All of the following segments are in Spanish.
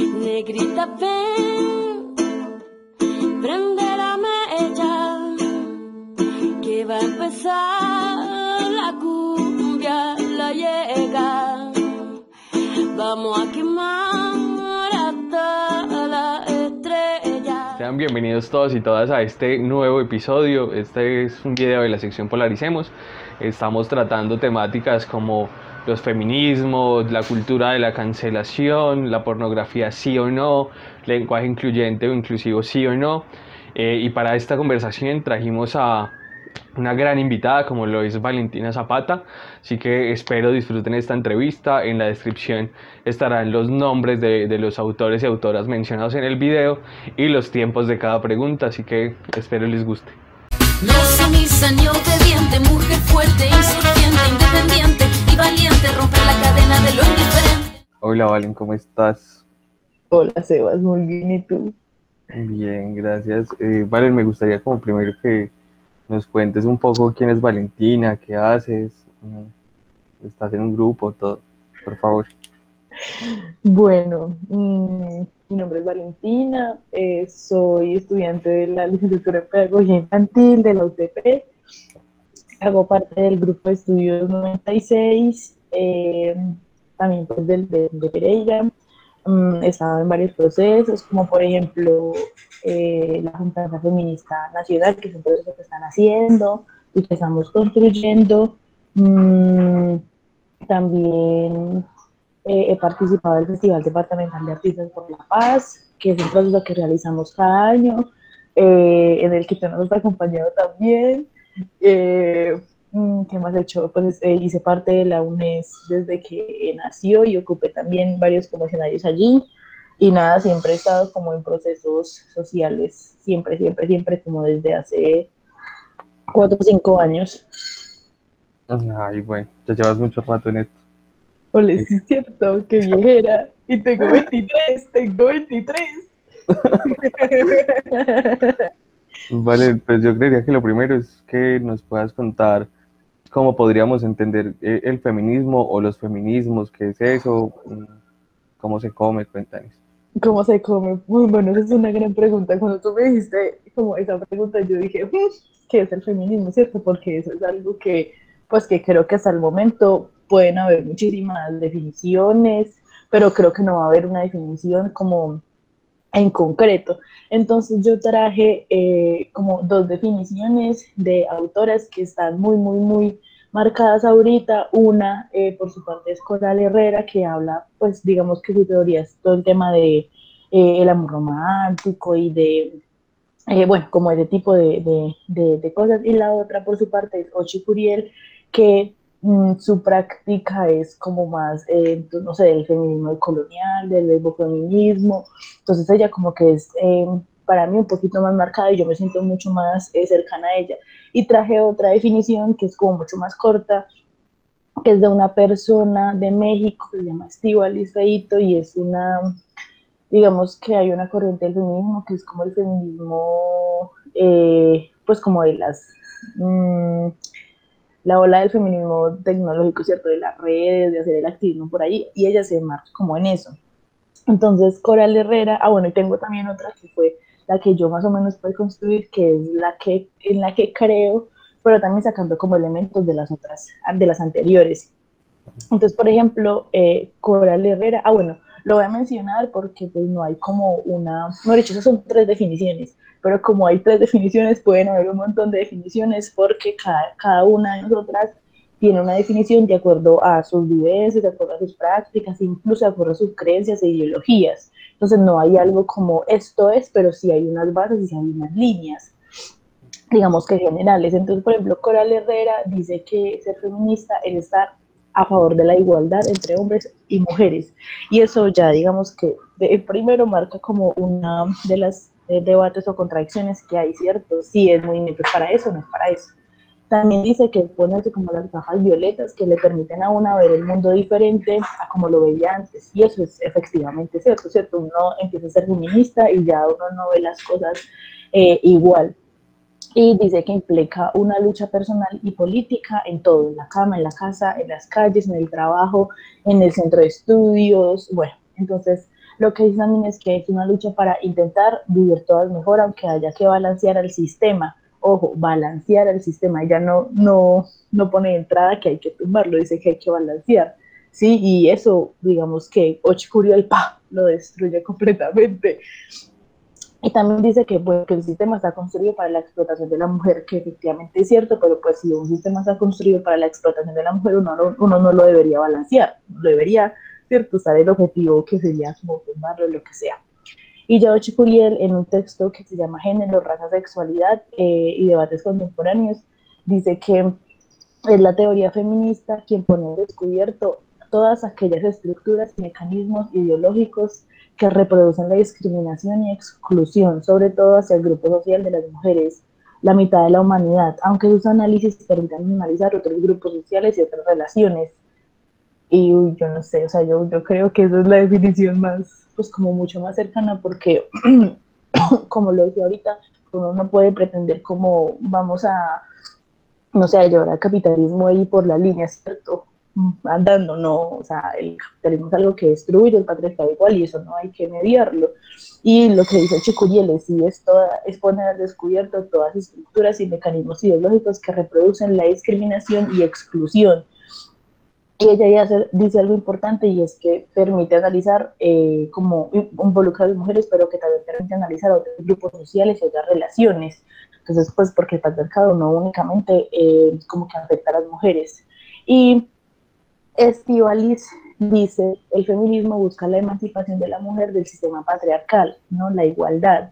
Negrita, ven, prende la mecha, que va a empezar la cumbia, la llega. Vamos a quemar hasta la estrella. Sean bienvenidos todos y todas a este nuevo episodio. Este es un video de la sección Polaricemos. Estamos tratando temáticas como los feminismos, la cultura de la cancelación, la pornografía sí o no, lenguaje incluyente o inclusivo sí o no. Eh, y para esta conversación trajimos a una gran invitada como lo es Valentina Zapata, así que espero disfruten esta entrevista. En la descripción estarán los nombres de, de los autores y autoras mencionados en el video y los tiempos de cada pregunta, así que espero les guste. No sumisa ni obediente, mujer fuerte, insurgente, independiente valiente, romper la cadena de lo indiferente. Hola Valen, ¿cómo estás? Hola Sebas, muy bien, ¿y tú? Bien, gracias. Eh, Valen, me gustaría como primero que nos cuentes un poco quién es Valentina, qué haces, mm, estás en un grupo, todo, por favor. Bueno, mm, mi nombre es Valentina, eh, soy estudiante de la licenciatura en Pedagogía Infantil de la UTP, hago parte del grupo de estudios 96, eh, también pues del de, de Pereira, Mm, he estado en varios procesos, como por ejemplo eh, la Junta Feminista Nacional, que es un proceso que están haciendo y que estamos construyendo. Mm, también eh, he participado del Festival Departamental de Artistas por la Paz, que es un proceso que realizamos cada año, eh, en el que tú nos has acompañado también. Mm, ¿Qué más he hecho? Pues eh, hice parte de la UNES desde que nació y ocupé también varios comisionarios allí. Y nada, siempre he estado como en procesos sociales, siempre, siempre, siempre, como desde hace cuatro o cinco años. Ay, bueno, ya llevas mucho rato en esto. Ole, sí es cierto, que viejera. Y tengo 23, tengo 23. Vale, pues yo creería que lo primero es que nos puedas contar cómo podríamos entender eh, el feminismo o los feminismos, qué es eso, Mm, cómo se come, cuéntanos. ¿Cómo se come? Bueno, esa es una gran pregunta. Cuando tú me dijiste como esa pregunta, yo dije, "Mm, ¿qué es el feminismo? ¿Cierto? Porque eso es algo que, pues que creo que hasta el momento pueden haber muchísimas definiciones, pero creo que no va a haber una definición como en concreto. Entonces yo traje eh, como dos definiciones de autoras que están muy, muy, muy marcadas ahorita. Una, eh, por su parte, es Coral Herrera, que habla, pues digamos que su teoría es todo el tema de eh, el amor romántico y de, bueno, como ese tipo de, de, de, de cosas. Y la otra, por su parte, es Ochi Curiel, que mm, su práctica es como más, eh, no sé, del feminismo colonial, del feminismo. Entonces ella como que es eh, para mí un poquito más marcada y yo me siento mucho más eh, cercana a ella. Y traje otra definición que es como mucho más corta, que es de una persona de México que se llama Estivalis Feito y es una, digamos que hay una corriente del feminismo que es como el feminismo, eh, pues como de las... mm, la ola del feminismo tecnológico, ¿cierto? De las redes, de hacer el activismo por ahí, y ella se marca como en eso. Entonces, Coral Herrera, ah, bueno, y tengo también otra que fue la que yo más o menos puedo construir, que es la que, en la que creo, pero también sacando como elementos de las otras, de las anteriores. Entonces, por ejemplo, eh, Coral Herrera, ah, bueno, lo voy a mencionar porque pues no hay como una, no dicho, esas son tres definiciones, pero como hay tres definiciones, pueden haber un montón de definiciones porque cada, cada una de nosotras tiene una definición de acuerdo a sus vivencias, de acuerdo a sus prácticas, incluso de acuerdo a sus creencias e ideologías. Entonces no hay algo como esto es, pero sí hay unas bases y sí hay unas líneas, digamos que generales. Entonces, por ejemplo, Coral Herrera dice que ser feminista es estar a favor de la igualdad entre hombres y mujeres. Y eso ya digamos que de, primero marca como una de las eh, debates o contradicciones que hay, ¿cierto? Si es movimiento es para eso no es para eso. También dice que ponerse como las gafas violetas que le permiten a una ver el mundo diferente a como lo veía antes. Y eso es efectivamente cierto, ¿cierto? Uno empieza a ser feminista y ya uno no ve las cosas eh, igual. Y dice que implica una lucha personal y política en todo, en la cama, en la casa, en las calles, en el trabajo, en el centro de estudios. Bueno, entonces lo que dice también es que es una lucha para intentar vivir todas mejor, aunque haya que balancear el sistema. Ojo, balancear el sistema. Ella no, no, no pone entrada que hay que tumbarlo, dice que hay que balancear. Sí, y eso, digamos que el pa, lo destruye completamente. Y también dice que, pues, que el sistema está construido para la explotación de la mujer, que efectivamente es cierto, pero pues si un sistema está construido para la explotación de la mujer, uno, uno no lo debería balancear, lo debería, ¿cierto? Usar el objetivo que sería como o lo que sea. Y Yao Chicuriel, en un texto que se llama Género, Raza, Sexualidad eh, y Debates Contemporáneos, dice que es la teoría feminista quien pone descubierto todas aquellas estructuras y mecanismos ideológicos que reproducen la discriminación y exclusión, sobre todo hacia el grupo social de las mujeres, la mitad de la humanidad, aunque sus análisis permitan analizar otros grupos sociales y otras relaciones. Y yo no sé, o sea, yo, yo creo que esa es la definición más, pues como mucho más cercana, porque, como lo decía ahorita, uno no puede pretender como vamos a, no sé, llevar al capitalismo ahí por la línea, ¿cierto? andando, no, o sea, el capitalismo es algo que destruye el patriarcado igual y eso no hay que mediarlo. Y lo que dice Chicuriel sí es, toda, es poner al descubierto todas las estructuras y mecanismos ideológicos que reproducen la discriminación y exclusión. Y ella ya dice algo importante y es que permite analizar eh, como involucra a las mujeres, pero que también permite analizar otros grupos sociales y otras relaciones. Entonces, pues porque el patriarcado no únicamente eh, como que afecta a las mujeres. Y Estivalis dice, el feminismo busca la emancipación de la mujer del sistema patriarcal, ¿no? La igualdad.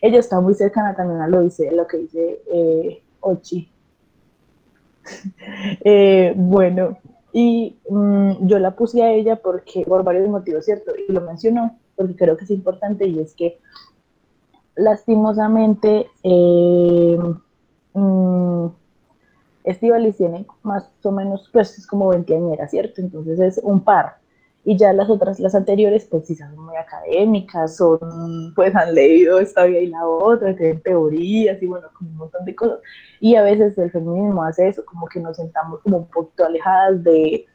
Ella está muy cercana también a lo, dice, lo que dice eh, Ochi. Eh, bueno, y mm, yo la puse a ella porque, por varios motivos, ¿cierto? Y lo mencionó porque creo que es importante y es que lastimosamente eh, mm, Estivalis tiene más o menos, pues es como veinteañera, ¿cierto? Entonces es un par. Y ya las otras, las anteriores, pues sí son muy académicas, son, pues han leído esta vida y la otra, tienen teorías y bueno, como un montón de cosas. Y a veces el feminismo hace eso, como que nos sentamos como un poquito alejadas de,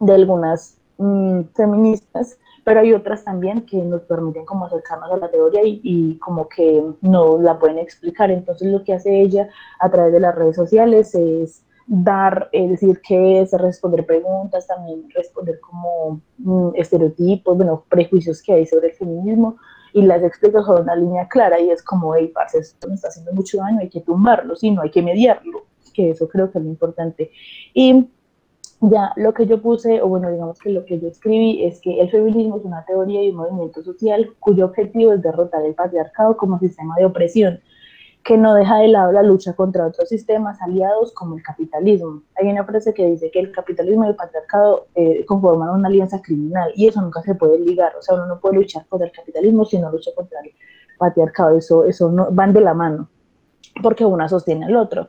de algunas mm, feministas pero hay otras también que nos permiten como acercarnos a la teoría y, como que no la pueden explicar. Entonces lo que hace ella a través de las redes sociales es dar, es decir, qué es responder preguntas, también responder como mm, estereotipos, bueno, prejuicios que hay sobre el feminismo y las explica con una línea clara y es como, hey, parce, esto me está haciendo mucho daño, hay que tumbarlo, no hay que mediarlo, que eso creo que es lo importante. Y ya lo que yo puse, o bueno, digamos que lo que yo escribí es que el feminismo es una teoría y un movimiento social cuyo objetivo es derrotar el patriarcado como sistema de opresión, que no deja de lado la lucha contra otros sistemas aliados como el capitalismo. Hay una frase que dice que el capitalismo y el patriarcado eh, conforman una alianza criminal y eso nunca se puede ligar, o sea, uno no puede luchar contra el capitalismo si no lucha contra el patriarcado, eso, eso no, van de la mano, porque una sostiene al otro.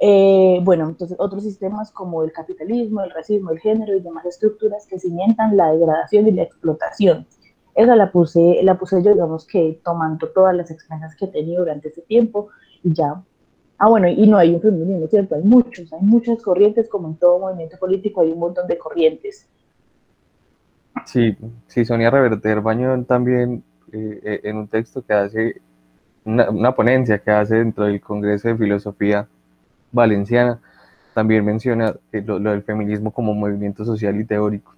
Eh, bueno, entonces otros sistemas como el capitalismo, el racismo, el género y demás estructuras que cimentan la degradación y la explotación. Esa la puse, la puse yo, digamos que tomando todas las experiencias que he tenido durante ese tiempo y ya. Ah, bueno, y no hay un feminismo, ¿cierto? Hay muchos, hay muchas corrientes, como en todo movimiento político hay un montón de corrientes. Sí, sí, Sonia Reverter Bañón también eh, eh, en un texto que hace, una, ponencia que hace dentro del Congreso de Filosofía valenciana, también menciona eh, lo, del feminismo como movimiento social y teórico.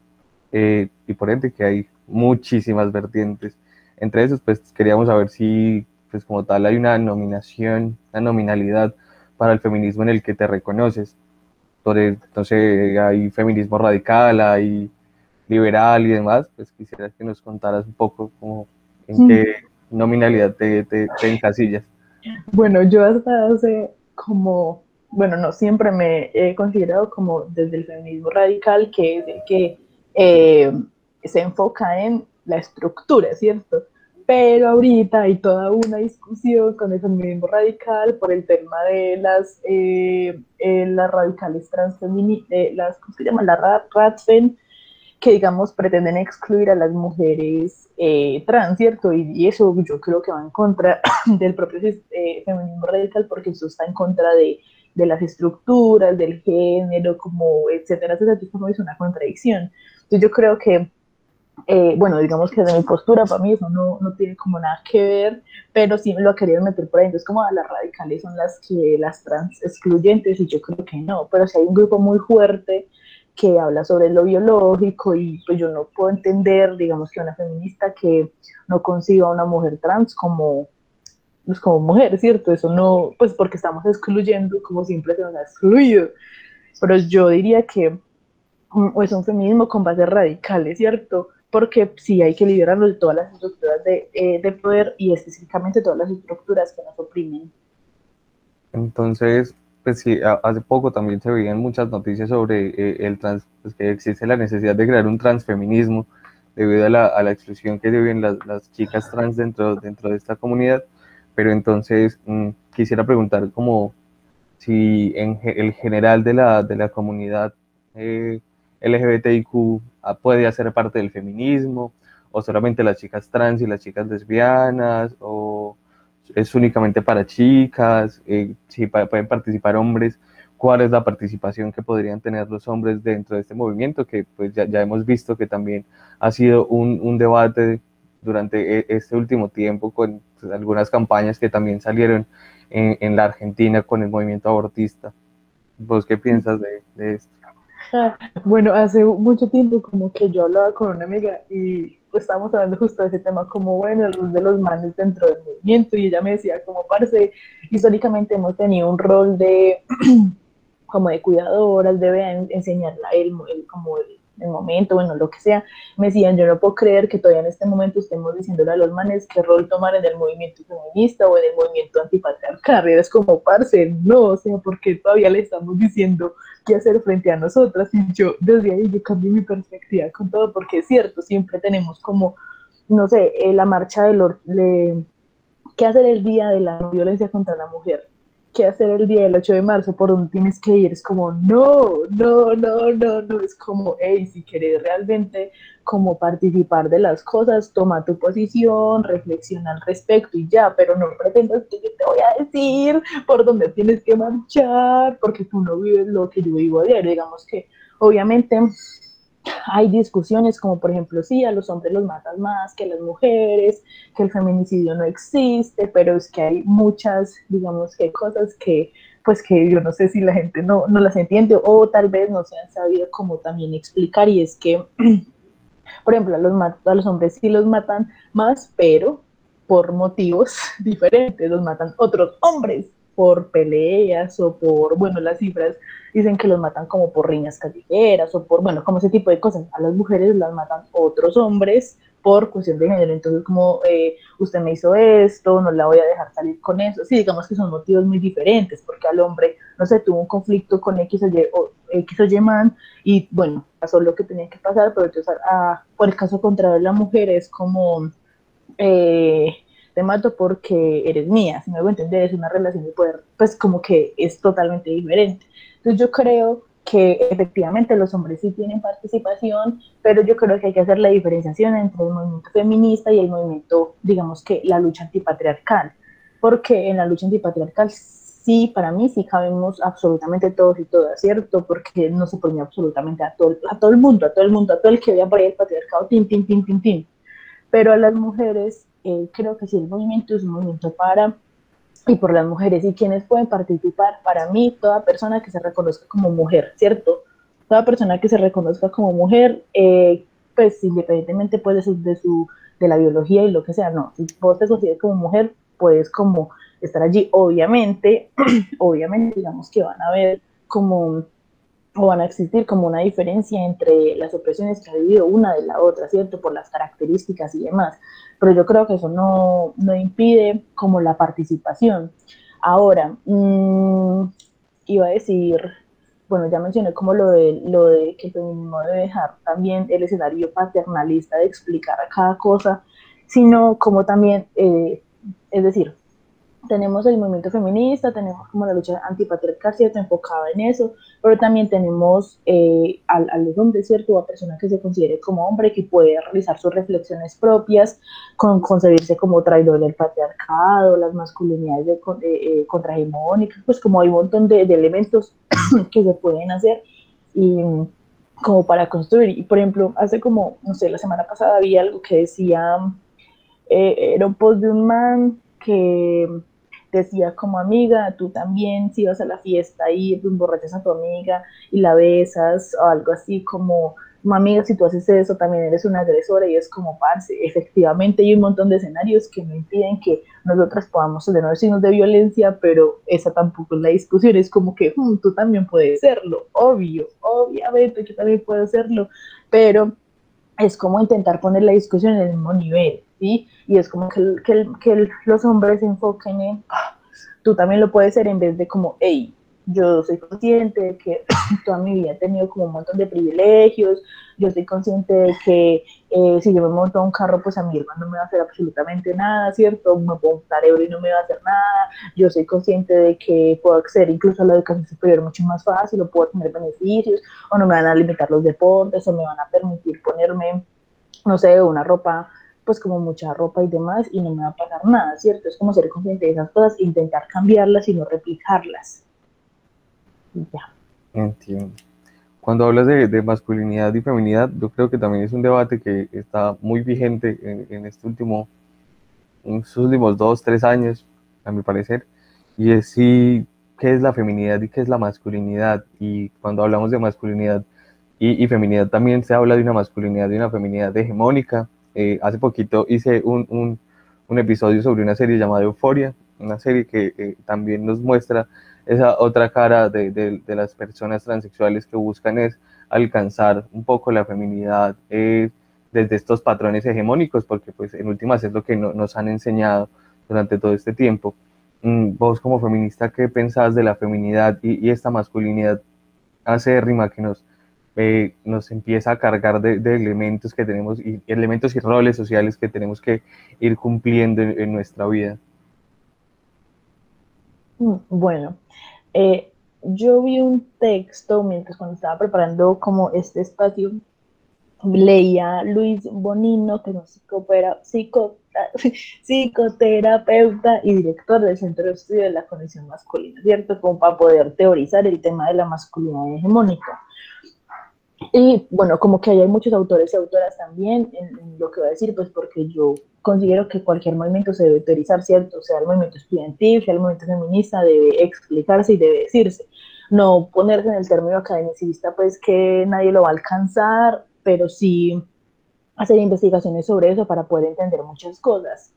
Eh, y por ende que hay muchísimas vertientes. Entre esos, pues queríamos saber si, pues como tal, hay una nominación, una nominalidad para el feminismo en el que te reconoces. Entonces, hay feminismo radical, hay liberal y demás. Pues quisiera que nos contaras un poco como en qué nominalidad te, te, te encasillas. Bueno, yo hasta hace como bueno, no siempre me he considerado como desde el feminismo radical, que es el que eh, se enfoca en la estructura, ¿cierto? Pero ahorita hay toda una discusión con el feminismo radical por el tema de las, eh, eh, las radicales transfeministas, las, ¿cómo se llama? La RATFEN, que digamos pretenden excluir a las mujeres trans, ¿cierto? Y, y, eso yo creo que va en contra del propio feminismo radical porque eso está en contra de de las estructuras, del género, como etcétera, etcétera, como es una contradicción. Entonces yo creo que eh, bueno, digamos que de mi postura, para mí eso no, no, tiene como nada que ver, pero sí me lo querido meter por ahí. Entonces, como las radicales son las que las trans excluyentes, y yo creo que no, pero si hay un grupo muy fuerte que habla sobre lo biológico, y pues yo no puedo entender, digamos, que una feminista que no conciba a una mujer trans como, pues como mujer, ¿cierto? Eso no, pues porque estamos excluyendo, como siempre se nos ha excluido. Pero yo diría que mm, es un feminismo con bases radicales, ¿cierto? Porque sí hay que liberarlo de todas las estructuras de, eh, de, poder y específicamente todas las estructuras que nos oprimen. Entonces, pues sí, hace poco también se veían muchas noticias sobre eh, el trans, pues que existe la necesidad de crear un transfeminismo debido a la, a la exclusión que viven las, las, chicas trans dentro, dentro de esta comunidad, pero entonces mm, quisiera preguntar como si en el general de la, de la comunidad eh, LGBTIQ puede hacer parte del feminismo, o solamente las chicas trans y las chicas lesbianas, o es únicamente para chicas, eh, si pueden participar hombres, cuál es la participación que podrían tener los hombres dentro de este movimiento, que pues ya, ya hemos visto que también ha sido un, un debate durante e, este último tiempo con algunas campañas que también salieron en, en, la Argentina con el movimiento abortista. ¿Vos qué piensas de, de esto? Bueno, hace mucho tiempo como que yo hablaba con una amiga y estábamos hablando justo de ese tema, como bueno, el rol de los manes dentro del movimiento y ella me decía como parce, históricamente hemos tenido un rol de como de cuidadoras, debe enseñarla él, como el el momento, bueno, lo que sea, me decían, yo no puedo creer que todavía en este momento estemos diciéndole a los manes qué rol tomar en el movimiento feminista o en el movimiento antipatriarcal, es como, parce, no, o sea, porque todavía le estamos diciendo qué hacer frente a nosotras, y yo desde ahí yo cambié mi perspectiva con todo, porque es cierto, siempre tenemos como, no sé, eh, la marcha de, qué hacer el día de la violencia contra la mujer, hacer el día del 8 de marzo, por donde tienes que ir, es como, no, no, no, no, no, es como, hey, si quieres realmente como participar de las cosas, toma tu posición, reflexiona al respecto y ya, pero no pretendas que yo te voy a decir por dónde tienes que marchar, porque tú no vives lo que yo vivo diario, digamos que obviamente hay discusiones como por ejemplo, sí, a los hombres los matan más que a las mujeres, que el feminicidio no existe, pero es que hay muchas, digamos que cosas que pues que yo no sé si la gente no, no las entiende o tal vez no se han sabido cómo también explicar. Y es que, por ejemplo, a los, a los hombres sí los matan más, pero por motivos diferentes, los matan otros hombres por peleas o por, bueno, las cifras dicen que los matan como por riñas callejeras o por, bueno, como ese tipo de cosas. A las mujeres las matan otros hombres por cuestión de género. Entonces, como eh, usted me hizo esto, no la voy a dejar salir con eso. Sí, digamos que son motivos muy diferentes, porque al hombre, no sé, tuvo un conflicto con X o Y, o, X o Y man, y bueno, pasó lo que tenía que pasar, pero entonces, ah, por el caso contrario la mujer es como, eh, te mato porque eres mía, si me a entender, es una relación de poder, pues como que es totalmente diferente. Entonces yo creo que efectivamente los hombres sí tienen participación, pero yo creo que hay que hacer la diferenciación entre el movimiento feminista y el movimiento, digamos que la lucha antipatriarcal, porque en la lucha antipatriarcal sí, para mí sí cabemos absolutamente todos y todas, ¿cierto? Porque no se pone absolutamente a todo, a todo el mundo, a todo el mundo, a todo el que vea por ahí el patriarcado, tin, tin, tin, tin, tin. Pero a las mujeres eh, creo que sí el movimiento es un movimiento para y por las mujeres y quienes pueden participar. Para mí, toda persona que se reconozca como mujer, ¿cierto? Toda persona que se reconozca como mujer, eh, pues independientemente pues, de, su, de la biología y lo que sea, no, si vos te consideras como mujer, puedes como estar allí. Obviamente, obviamente, digamos que van a ver como o van a existir como una diferencia entre las opresiones que ha vivido una de la otra, ¿cierto? Por las características y demás. Pero yo creo que eso no, no impide como la participación. Ahora, mmm, iba a decir, bueno, ya mencioné como lo de, lo de que el feminismo debe dejar también el escenario paternalista de explicar cada cosa, sino como también, eh, es decir, tenemos el movimiento feminista, tenemos como la lucha antipatriarcal, ¿cierto? Enfocada en eso, pero también tenemos eh, al hombre, ¿cierto? A persona que se considere como hombre, que puede realizar sus reflexiones propias, con concebirse como traidor del patriarcado, las masculinidades de, eh, contrahegemónicas, pues como hay un montón de, de elementos que se pueden hacer y como para construir. Y por ejemplo, hace como, no sé, la semana pasada había algo que decía, eh, era un post de un man que decía como amiga, tú también si vas a la fiesta y emborrachas a tu amiga y la besas o algo así como amiga, si tú haces eso, también eres una agresora y es como, parce, efectivamente hay un montón de escenarios que no impiden que nosotras podamos tener signos de violencia, pero esa tampoco es la discusión, es como que hmm, tú también puedes serlo, obvio, obviamente yo también puedo serlo, pero es como intentar poner la discusión en el mismo nivel, Y es como que, que, que los hombres se enfoquen en, ah, tú también lo puedes ser en vez de como, hey, yo soy consciente de que toda mi vida he tenido como un montón de privilegios, yo soy consciente de que eh, si yo me monto un carro, pues a mi hermano no me va a hacer absolutamente nada, ¿cierto? Me puedo montar euro y no me va a hacer nada, yo soy consciente de que puedo acceder incluso a la educación superior mucho más fácil, o puedo tener beneficios, o no me van a limitar los deportes, o me van a permitir ponerme, no sé, una ropa pues como mucha ropa y demás y no me va a pasar nada, ¿cierto? Es como ser consciente de esas cosas, intentar cambiarlas y no replicarlas. Ya. Entiendo. Cuando hablas de, masculinidad y feminidad, yo creo que también es un debate que está muy vigente en, este último, en estos últimos dos, tres años, a mi parecer, y es si qué es la feminidad y qué es la masculinidad. Y cuando hablamos de masculinidad y, feminidad, también se habla de una masculinidad y una feminidad hegemónica. Eh, hace poquito hice un, un, episodio sobre una serie llamada Euforia, una serie que eh, también nos muestra esa otra cara de, de, las personas transexuales que buscan es alcanzar un poco la feminidad eh, desde estos patrones hegemónicos, porque pues en últimas es lo que nos han enseñado durante todo este tiempo. Mm, vos como feminista, ¿qué pensás de la feminidad y, y esta masculinidad acérrima que nos, eh, nos empieza a cargar de, de, elementos que tenemos, y elementos y roles sociales que tenemos que ir cumpliendo en nuestra vida? Mm, bueno, eh, yo vi un texto mientras cuando estaba preparando como este espacio, leía Luis Bonino, que es un psico, psicoterapeuta y director del Centro de Estudio de la Conexión Masculina, ¿cierto? Como para poder teorizar el tema de la masculinidad hegemónica. Y bueno, como que hay muchos autores y autoras también en, lo que voy a decir, pues porque yo considero que cualquier movimiento se debe teorizar, ¿cierto? Sea el movimiento estudiantil, sea el movimiento feminista, debe explicarse y debe decirse. No ponerse en el término academicista, pues que nadie lo va a alcanzar, pero sí hacer investigaciones sobre eso para poder entender muchas cosas.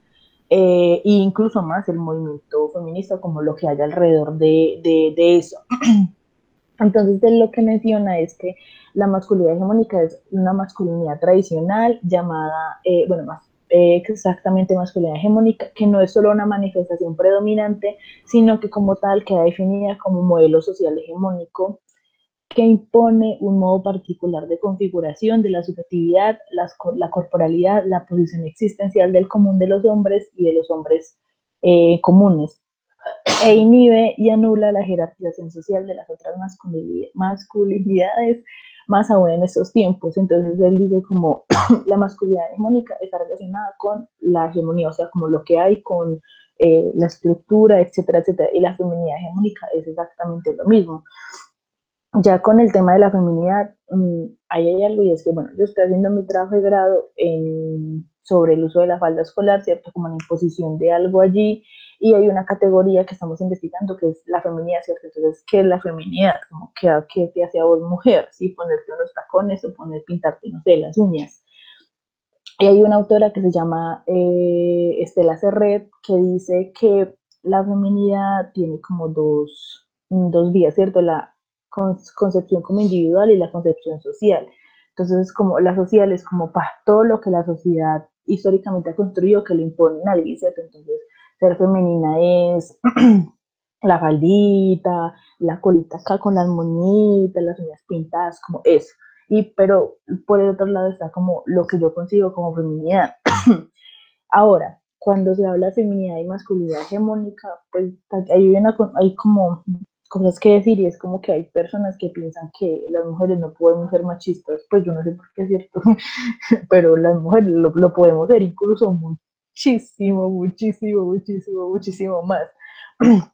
Eh, e incluso más el movimiento feminista, como lo que hay alrededor de, de, de eso. Entonces, él lo que menciona es que la masculinidad hegemónica es una masculinidad tradicional llamada, eh, bueno, más eh, exactamente masculinidad hegemónica, que no es solo una manifestación predominante, sino que como tal queda definida como modelo social hegemónico que impone un modo particular de configuración de la subjetividad, la corporalidad, la posición existencial del común de los hombres y de los hombres eh, comunes e inhibe y anula la jerarquización social de las otras masculinidades, más aún en estos tiempos. Entonces él dice como la masculinidad hegemónica está relacionada con la hegemonía, o sea, como lo que hay con eh, la estructura, etcétera, etcétera. Y la feminidad hegemónica es exactamente lo mismo. Ya con el tema de la feminidad, mm, ahí hay algo y es que, bueno, yo estoy haciendo mi trabajo de grado en, sobre el uso de la falda escolar, ¿cierto? Como la imposición de algo allí y hay una categoría que estamos investigando que es la feminidad, ¿cierto? Entonces, ¿qué es la feminidad? Como, ¿qué, qué te hace a vos mujer? ¿Sí? Ponerte unos tacones o poner, pintarte, no sé, las uñas. Y hay una autora que se llama eh, Estela Serret que dice que la feminidad tiene como dos, dos vías, ¿cierto? La concepción como individual y la concepción social. Entonces, como la social es como para todo lo que la sociedad históricamente ha construido que le impone a nadie, ¿cierto? Entonces, ser femenina es la faldita, la colita acá con las moñitas, las uñas pintadas, como eso. Y, pero por el otro lado está como lo que yo consigo como feminidad. Ahora, cuando se habla de feminidad y masculinidad hegemónica, pues hay, una, hay como cosas que decir y es como que hay personas que piensan que las mujeres no podemos ser machistas, pues yo no sé por qué es cierto, pero las mujeres lo, lo podemos ser incluso muy muchísimo, muchísimo, muchísimo, muchísimo más.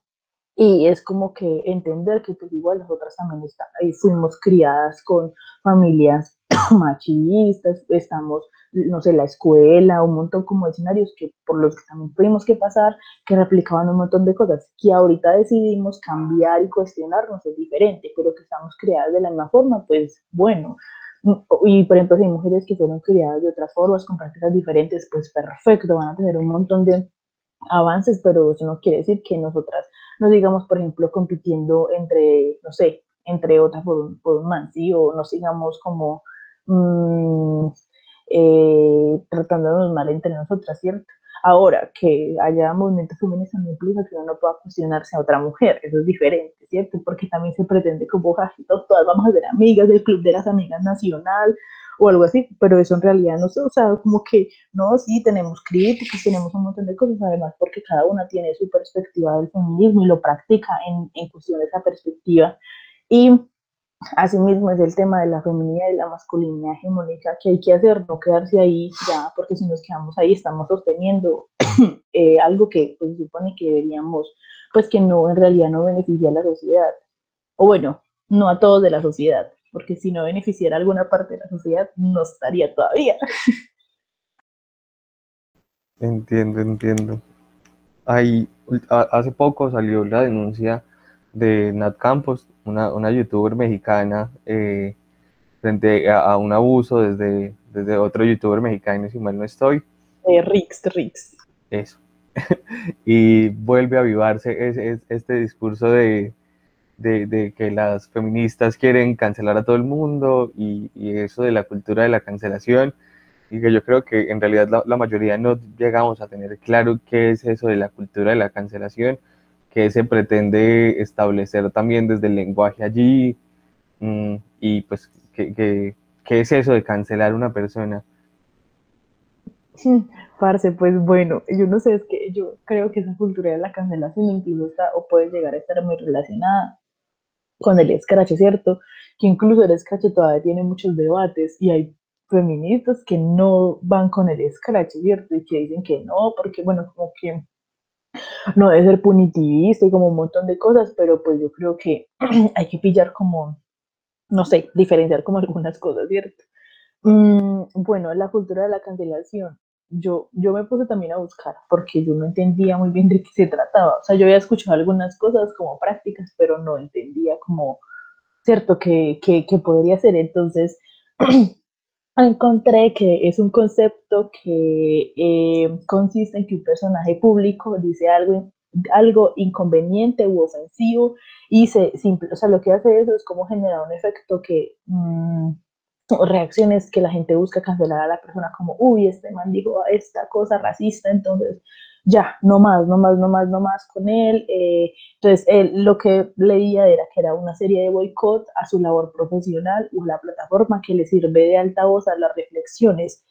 Y es como que entender que pues igual nosotras también está, fuimos criadas con familias machistas, estamos, no sé, la escuela, un montón como escenarios que por los que también tuvimos que pasar, que replicaban un montón de cosas, que ahorita decidimos cambiar y cuestionarnos es diferente, pero que estamos criadas de la misma forma, pues bueno. Y por ejemplo, si hay mujeres que fueron criadas de otras formas, con prácticas diferentes, pues perfecto, van a tener un montón de avances, pero eso no quiere decir que nosotras no digamos, por ejemplo, compitiendo entre, no sé, entre otras por un, por un man, ¿sí? O no sigamos como mmm, eh, tratándonos mal entre nosotras, ¿cierto? Ahora, que haya movimientos feministas no implica que uno no pueda cuestionarse a otra mujer, eso es diferente, ¿cierto? Porque también se pretende como, todas vamos a ser amigas del Club de las Amigas Nacional, o algo así, pero eso en realidad no sé, o sea, como que no, sí, tenemos críticas, tenemos un montón de cosas, además porque cada una tiene su perspectiva del feminismo y lo practica en, en cuestión de esa perspectiva. Y asimismo es el tema de la feminidad y la masculinidad hegemónica que hay que hacer, no quedarse ahí ya, porque si nos quedamos ahí estamos sosteniendo eh, algo que pues, supone que deberíamos, pues que no, en realidad no beneficia a la sociedad, o bueno, no a todos de la sociedad porque si no beneficiara alguna parte de la sociedad, no estaría todavía. Entiendo, entiendo. Hay, hace poco salió la denuncia de Nat Campos, una, una youtuber mexicana, eh, frente a, un abuso desde, desde otro youtuber mexicano, si mal no estoy. Eh, Rix, Rix. Eso. y vuelve a avivarse este discurso de, de, que las feministas quieren cancelar a todo el mundo y, eso de la cultura de la cancelación y que yo creo que en realidad la, mayoría no llegamos a tener claro qué es eso de la cultura de la cancelación, qué se pretende establecer también desde el lenguaje allí mm, y pues qué, es eso de cancelar una persona. Parce, pues bueno, yo no sé, es que yo creo que esa cultura de la cancelación incluso está o puede llegar a estar muy relacionada con el escrache, ¿cierto? Que incluso el escrache todavía tiene muchos debates y hay feministas que no van con el escrache, ¿cierto? Y que dicen que no, porque bueno, como que no debe ser punitivista y como un montón de cosas, pero pues yo creo que hay que pillar como, no sé, diferenciar como algunas cosas, ¿cierto? Mm, bueno, la cultura de la cancelación yo, yo me puse también a buscar porque yo no entendía muy bien de qué se trataba. O sea, yo había escuchado algunas cosas como prácticas, pero no entendía como, ¿cierto?, que, que, que podría ser. Entonces, encontré que es un concepto que eh, consiste en que un personaje público dice algo, algo inconveniente u ofensivo y se, simple, o sea, lo que hace eso es como generar un efecto que... Mm, reacciones que la gente busca cancelar a la persona como, uy, este man dijo esta cosa racista, entonces ya, no más, no más, no más, no más con él. Eh, entonces, él, lo que leía era que era una serie de boicot a su labor profesional o la plataforma que le sirve de altavoz a las reflexiones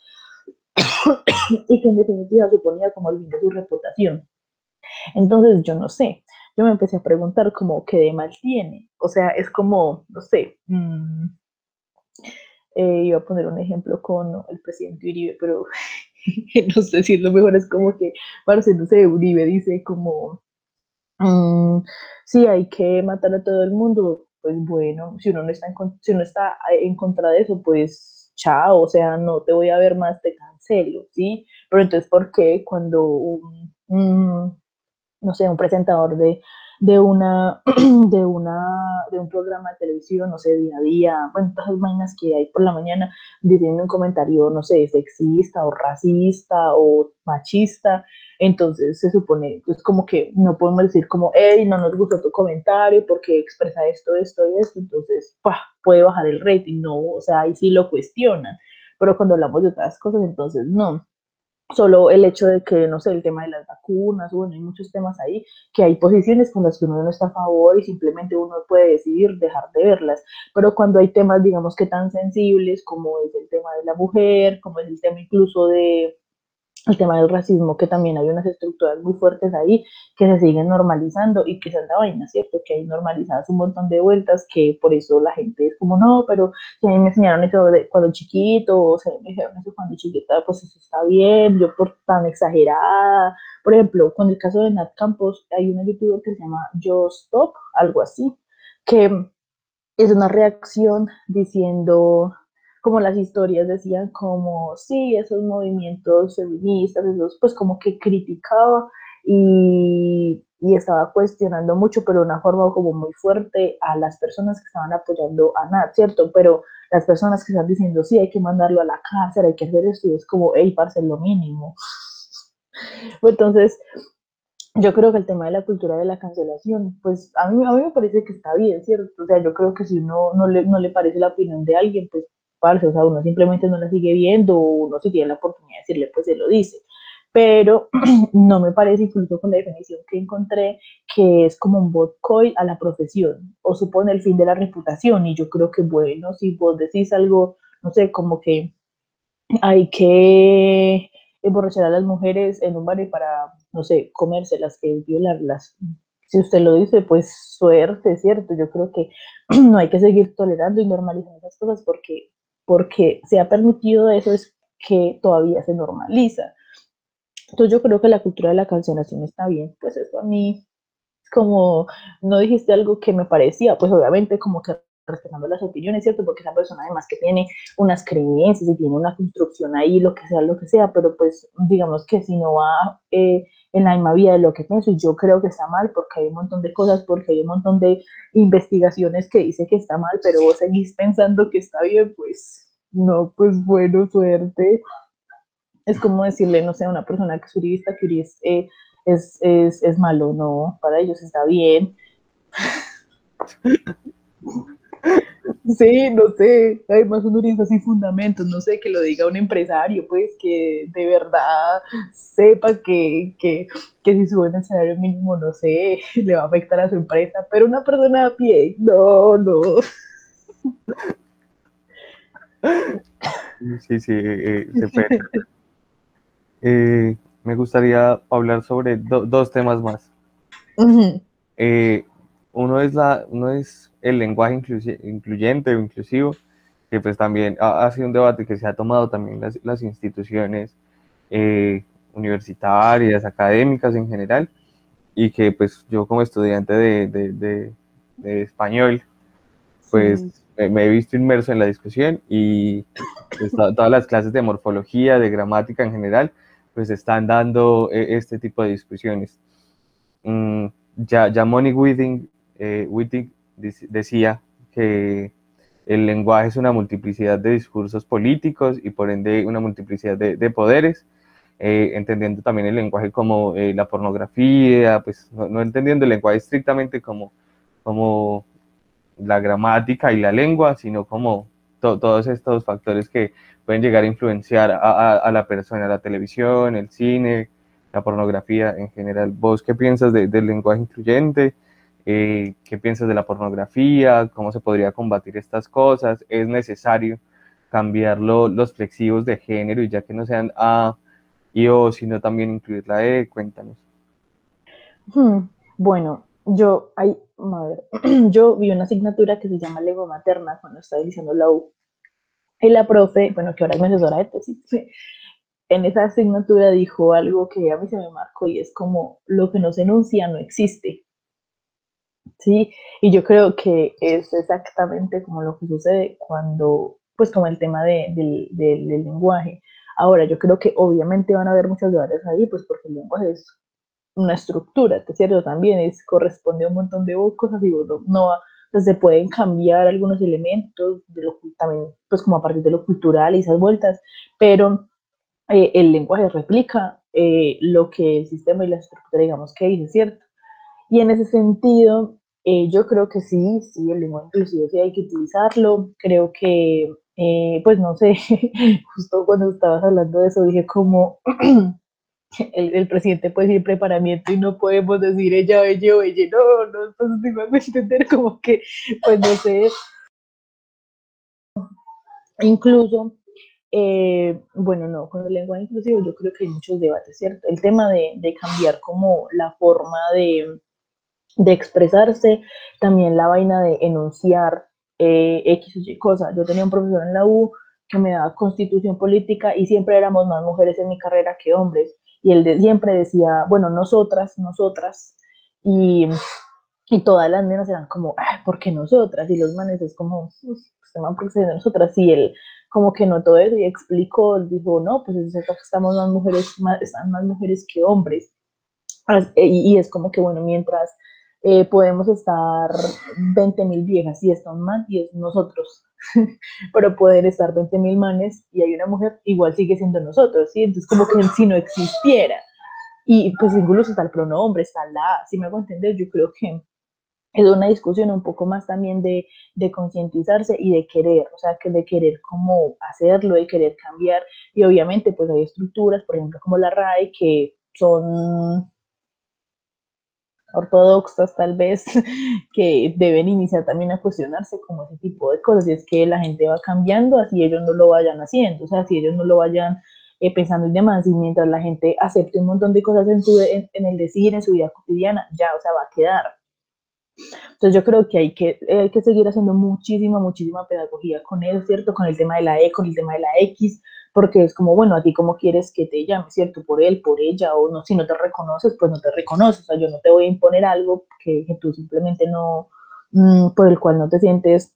y que en definitiva suponía como el fin de su reputación. Entonces, yo no sé, yo me empecé a preguntar como, ¿qué de mal tiene? O sea, es como, no sé, mmm, eh, iba a poner un ejemplo con el presidente Uribe, pero no sé si lo mejor, es como que, parece, no sé, Uribe dice como, mm, sí, hay que matar a todo el mundo, pues bueno, si uno no está en, si uno está en contra de eso, pues chao, o sea, no te voy a ver más, te cancelo, ¿sí? Pero entonces, ¿por qué cuando un, no sé, un presentador de de una, de una, de un programa de televisión, no sé, día a día, bueno, todas las vainas que hay por la mañana, diciendo un comentario, no sé, sexista o racista o machista, entonces se supone, pues como que no podemos decir como, hey, no nos gustó tu comentario porque expresa esto, esto y esto, entonces, puede bajar el rating, no, o sea, ahí sí lo cuestionan, pero cuando hablamos de otras cosas, entonces no solo el hecho de que, no sé, el tema de las vacunas, bueno, hay muchos temas ahí, que hay posiciones con las que uno no está a favor y simplemente uno puede decidir dejar de verlas, pero cuando hay temas, digamos que tan sensibles como es el tema de la mujer, como es el tema incluso de, el tema del racismo, que también hay unas estructuras muy fuertes ahí que se siguen normalizando y que son la vaina, ¿cierto? Que hay normalizadas un montón de vueltas que por eso la gente es como, no, pero si a mí me enseñaron eso de cuando chiquito, o sea, me dijeron eso cuando chiquita, pues eso está bien, yo por tan exagerada. Por ejemplo, con el caso de Nat Campos, hay una youtuber que se llama Yo Stop, algo así, que es una reacción diciendo como las historias decían como, sí, esos movimientos feministas, esos, pues como que criticaba y, y, estaba cuestionando mucho, pero de una forma como muy fuerte a las personas que estaban apoyando a Nat, ¿cierto? Pero las personas que están diciendo, sí, hay que mandarlo a la cárcel, hay que hacer esto, y es como, hey, parce, lo mínimo. Entonces, yo creo que el tema de la cultura de la cancelación, pues a mí, a mí me parece que está bien, ¿cierto? O sea, yo creo que si uno no le, no le parece la opinión de alguien, pues parce, o sea, uno simplemente no la sigue viendo, o uno si tiene la oportunidad de decirle, pues se lo dice. Pero no me parece, incluso con la definición que encontré, que es como un botcoin a la profesión, o supone el fin de la reputación. Y yo creo que, bueno, si vos decís algo, no sé, como que hay que emborrachar a las mujeres en un bar para, no sé, comérselas, que violarlas. Si usted lo dice, pues suerte, ¿cierto? Yo creo que no hay que seguir tolerando y normalizando esas cosas porque porque se ha permitido eso es que todavía se normaliza. Entonces yo creo que la cultura de la cancelación está bien, pues eso a mí como no dijiste algo que me parecía, pues obviamente como que respetando las opiniones, ¿cierto? Porque esa persona además que tiene unas creencias y tiene una construcción ahí, lo que sea, lo que sea, pero pues digamos que si no va eh, en la misma vía de lo que pienso, y yo creo que está mal porque hay un montón de cosas, porque hay un montón de investigaciones que dice que está mal, pero vos seguís pensando que está bien, pues no, pues bueno, suerte. Es como decirle, no sé, a una persona que es uribista que eh, es, es, es malo, no, para ellos está bien. Sí, no sé, además un uribista sin fundamentos, no sé, que lo diga un empresario, pues que de verdad sepa que, que, que si sube el salario mínimo, no sé, le va a afectar a su empresa, pero una persona a pie, no, no. Sí, sí, eh, se eh, me gustaría hablar sobre dos temas más. Eh, uno, es la, uno es el lenguaje incluyente o inclusivo, que pues también ha, sido un debate que se ha tomado también las, las instituciones universitarias, académicas en general, y que pues yo como estudiante de, de español, pues me he visto inmerso en la discusión y pues, todas las clases de morfología, de gramática en general, pues están dando eh, este tipo de discusiones. Mm, ya, ya Moni eh, decía que el lenguaje es una multiplicidad de discursos políticos y por ende una multiplicidad de, poderes, eh, entendiendo también el lenguaje como la pornografía, pues no, no, entendiendo el lenguaje estrictamente como, como la gramática y la lengua, sino como todos estos factores que pueden llegar a influenciar a, la persona, la televisión, el cine, la pornografía en general. ¿Vos qué piensas del lenguaje incluyente? Eh, ¿Qué piensas de la pornografía? ¿Cómo se podría combatir estas cosas? ¿Es necesario cambiar los flexivos de género y ya que no sean A y O, sino también incluir la E? Cuéntanos. Hmm, bueno, yo, hay, madre, yo vi una asignatura que se llama lengua materna cuando estaba diciendo la U. Y la profe, bueno, que ahora es mi asesora de tesis, en esa asignatura dijo algo que a mí se me marcó y es como lo que nos enuncia no existe. Sí, y yo creo que es exactamente como lo que sucede cuando, pues como el tema de, del, del lenguaje. Ahora, yo creo que obviamente van a haber muchas debates ahí, pues porque el lenguaje es una estructura, ¿te cierto? También es, corresponde a un montón de cosas y no, no se pueden cambiar algunos elementos, de lo, también pues como a partir de lo cultural y esas vueltas, pero eh, el lenguaje replica eh, lo que el sistema y la estructura, digamos, que dice, ¿cierto? Y en ese sentido, eh, yo creo que sí, sí, el lenguaje inclusivo sí hay que utilizarlo, creo que, pues no sé, justo cuando estabas hablando de eso dije como el, el, presidente puede decir preparamiento y no podemos decir ella, ella ella, no, no, entonces tengo que entender como que, pues no sé, incluso eh, bueno, no, con el lenguaje inclusivo yo creo que hay muchos debates, ¿cierto? El tema de, de cambiar como la forma de, de, expresarse, también la vaina de enunciar eh, X o Y cosa. Yo tenía un profesor en la U que me daba constitución política y siempre éramos más mujeres en mi carrera que hombres. Y él de, siempre decía, bueno, nosotras, nosotras. Y, y todas las nenas eran como, ¿por qué nosotras? Y los manes es como, se van procediendo nosotras. Y él como que notó eso y explicó, dijo, no, pues es cierto que estamos más mujeres, más, están más mujeres que hombres. Y, y es como que, bueno, mientras eh, podemos estar 20 mil viejas y está un man y es nosotros, pero pueden estar 20 mil manes y hay una mujer, igual sigue siendo nosotros, ¿sí? Entonces como que si no existiera. Y pues incluso está el pronombre, está la, si me hago entender, yo creo que es una discusión un poco más también de, de concientizarse y de querer, o sea, que de querer cómo hacerlo, de querer cambiar. Y obviamente pues hay estructuras, por ejemplo, como la RAE, que son ortodoxas tal vez, que deben iniciar también a cuestionarse como ese tipo de cosas. Y es que la gente va cambiando, así ellos no lo vayan haciendo, o sea, si ellos no lo vayan eh, pensando en demás, y mientras la gente acepte un montón de cosas en, su, en, en el decir, en su vida cotidiana, ya, o sea, va a quedar. Entonces yo creo que hay que, hay que seguir haciendo muchísima, muchísima pedagogía con eso, ¿cierto? Con el tema de la E, con el tema de la X, porque es como, bueno, a ti cómo quieres que te llame, ¿cierto? Por él, por ella, o no, si no te reconoces, pues no te reconoces, o sea, yo no te voy a imponer algo que, tú simplemente no, mmm, por el cual no te sientes